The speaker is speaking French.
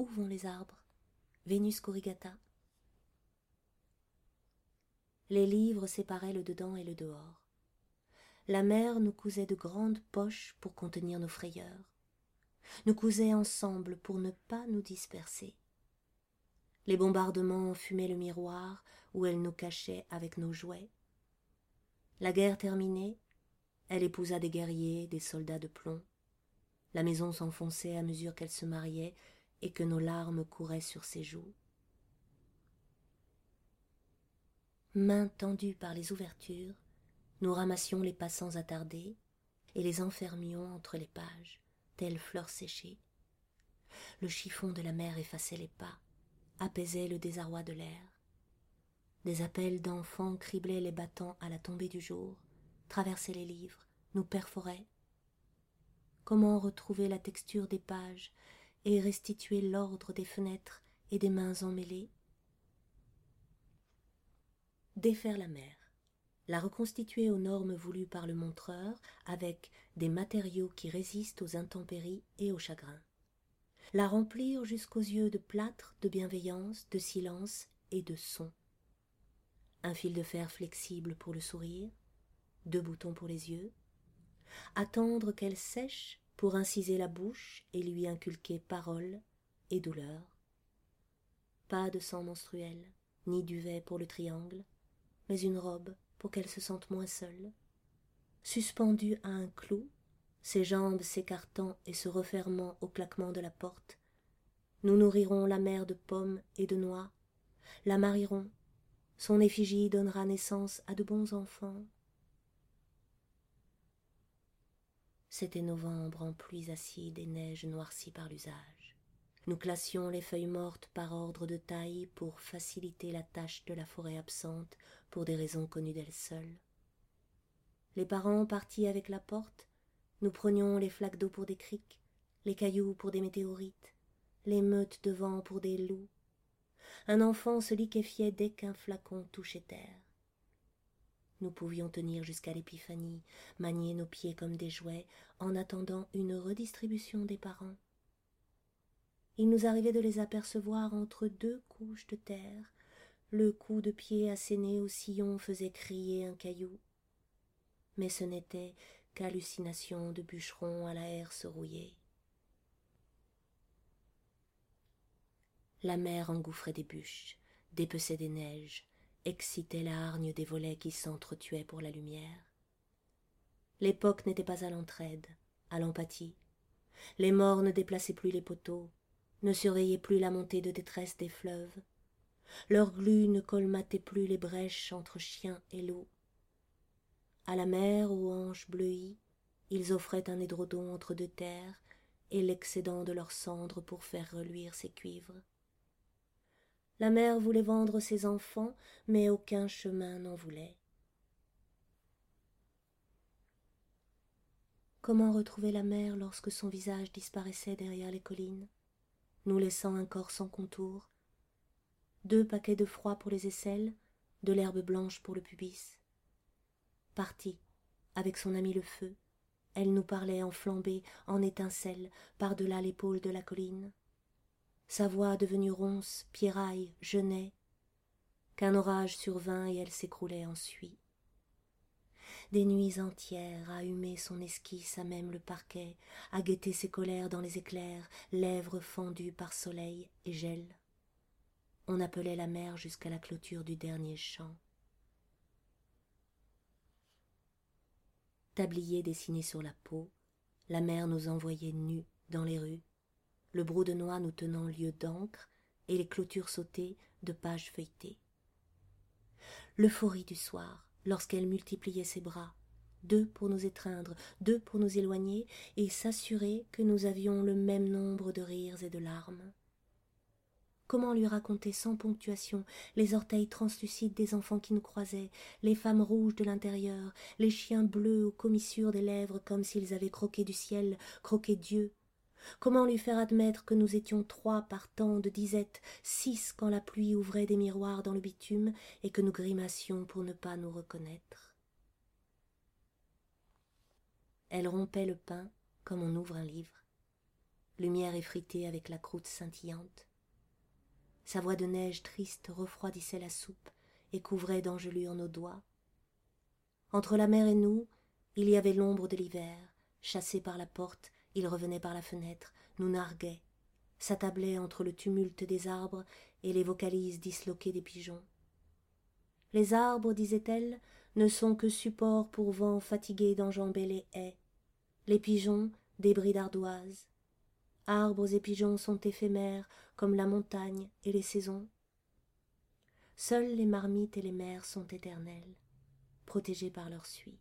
Où vont les arbres Vénus corrigata. Les livres séparaient le dedans et le dehors. La mère nous cousait de grandes poches pour contenir nos frayeurs, nous cousait ensemble pour ne pas nous disperser. Les bombardements fumaient le miroir où elle nous cachait avec nos jouets. La guerre terminée, elle épousa des guerriers, des soldats de plomb. La maison s'enfonçait à mesure qu'elle se mariait et que nos larmes couraient sur ses joues. Mains tendues par les ouvertures, nous ramassions les passants attardés et les enfermions entre les pages, telles fleurs séchées. Le chiffon de la mer effaçait les pas, apaisait le désarroi de l'air. Des appels d'enfants criblaient les battants à la tombée du jour, traversaient les livres, nous perforaient. Comment retrouver la texture des pages et restituer l'ordre des fenêtres et des mains emmêlées. Défaire la mer, la reconstituer aux normes voulues par le montreur avec des matériaux qui résistent aux intempéries et aux chagrins. La remplir jusqu'aux yeux de plâtre, de bienveillance, de silence et de son. Un fil de fer flexible pour le sourire, deux boutons pour les yeux, attendre qu'elle sèche pour inciser la bouche et lui inculquer parole et douleur. Pas de sang menstruel, ni duvet pour le triangle, mais une robe pour qu'elle se sente moins seule. Suspendue à un clou, ses jambes s'écartant et se refermant au claquement de la porte. Nous nourrirons la mère de pommes et de noix, la marierons, son effigie donnera naissance à de bons enfants. C'était novembre en pluies acides et neiges noircies par l'usage. Nous classions les feuilles mortes par ordre de taille pour faciliter la tâche de la forêt absente pour des raisons connues d'elle seule. Les parents partis avec la porte nous prenions les flaques d'eau pour des criques, les cailloux pour des météorites, les meutes de vent pour des loups. Un enfant se liquéfiait dès qu'un flacon touchait terre. Nous pouvions tenir jusqu'à l'épiphanie, manier nos pieds comme des jouets, en attendant une redistribution des parents. Il nous arrivait de les apercevoir entre deux couches de terre. Le coup de pied asséné au sillon faisait crier un caillou. Mais ce n'était qu'hallucination de bûcheron à la herse rouillée. La mer engouffrait des bûches, dépeçait des neiges, excitait la hargne des volets qui s'entretuaient pour la lumière. L'époque n'était pas à l'entraide, à l'empathie. Les morts ne déplaçaient plus les poteaux, ne surveillaient plus la montée de détresse des fleuves. Leur glu ne colmatait plus les brèches entre chiens et loups à la mer aux hanches bleuies, ils offraient un édredon entre deux terres et l'excédent de leurs cendres pour faire reluire ses cuivres. La mère voulait vendre ses enfants, mais aucun chemin n'en voulait. Comment retrouver la mer lorsque son visage disparaissait derrière les collines, nous laissant un corps sans contour, deux paquets de froid pour les aisselles, de l'herbe blanche pour le pubis. Partie avec son ami le feu elle nous parlait en flambée en étincelles par delà l'épaule de la colline sa voix devenue ronce pierraille jeûnait qu'un orage survint et elle s'écroulait en suie des nuits entières à humer son esquisse à même le parquet à guetter ses colères dans les éclairs lèvres fendues par soleil et gel. On appelait la mer jusqu'à la clôture du dernier champ. Tablier dessiné sur la peau, la mer nous envoyait nus dans les rues, le brou de noix nous tenant lieu d'encre et les clôtures sautées de pages feuilletées. L'euphorie du soir, lorsqu'elle multipliait ses bras, deux pour nous étreindre, deux pour nous éloigner, et s'assurer que nous avions le même nombre de rires et de larmes. Comment lui raconter sans ponctuation les orteils translucides des enfants qui nous croisaient, les femmes rouges de l'intérieur, les chiens bleus aux commissures des lèvres comme s'ils avaient croqué du ciel, croqué Dieu Comment lui faire admettre que nous étions trois par tant de disettes, six quand la pluie ouvrait des miroirs dans le bitume et que nous grimacions pour ne pas nous reconnaître? Elle rompait le pain comme on ouvre un livre. lumière effritée avec la croûte scintillante. Sa voix de neige triste refroidissait la soupe et couvrait d'engelures nos doigts. Entre la mer et nous, il y avait l'ombre de l'hiver. Chassé par la porte, il revenait par la fenêtre, nous narguait, s'attablait entre le tumulte des arbres et les vocalises disloquées des pigeons. Les arbres, disait-elle, ne sont que support pour vent fatigué d'enjamber les haies. Les pigeons, débris d'ardoises. Arbres et pigeons sont éphémères comme la montagne et les saisons. Seules les marmites et les mers sont éternelles, protégées par leur suie.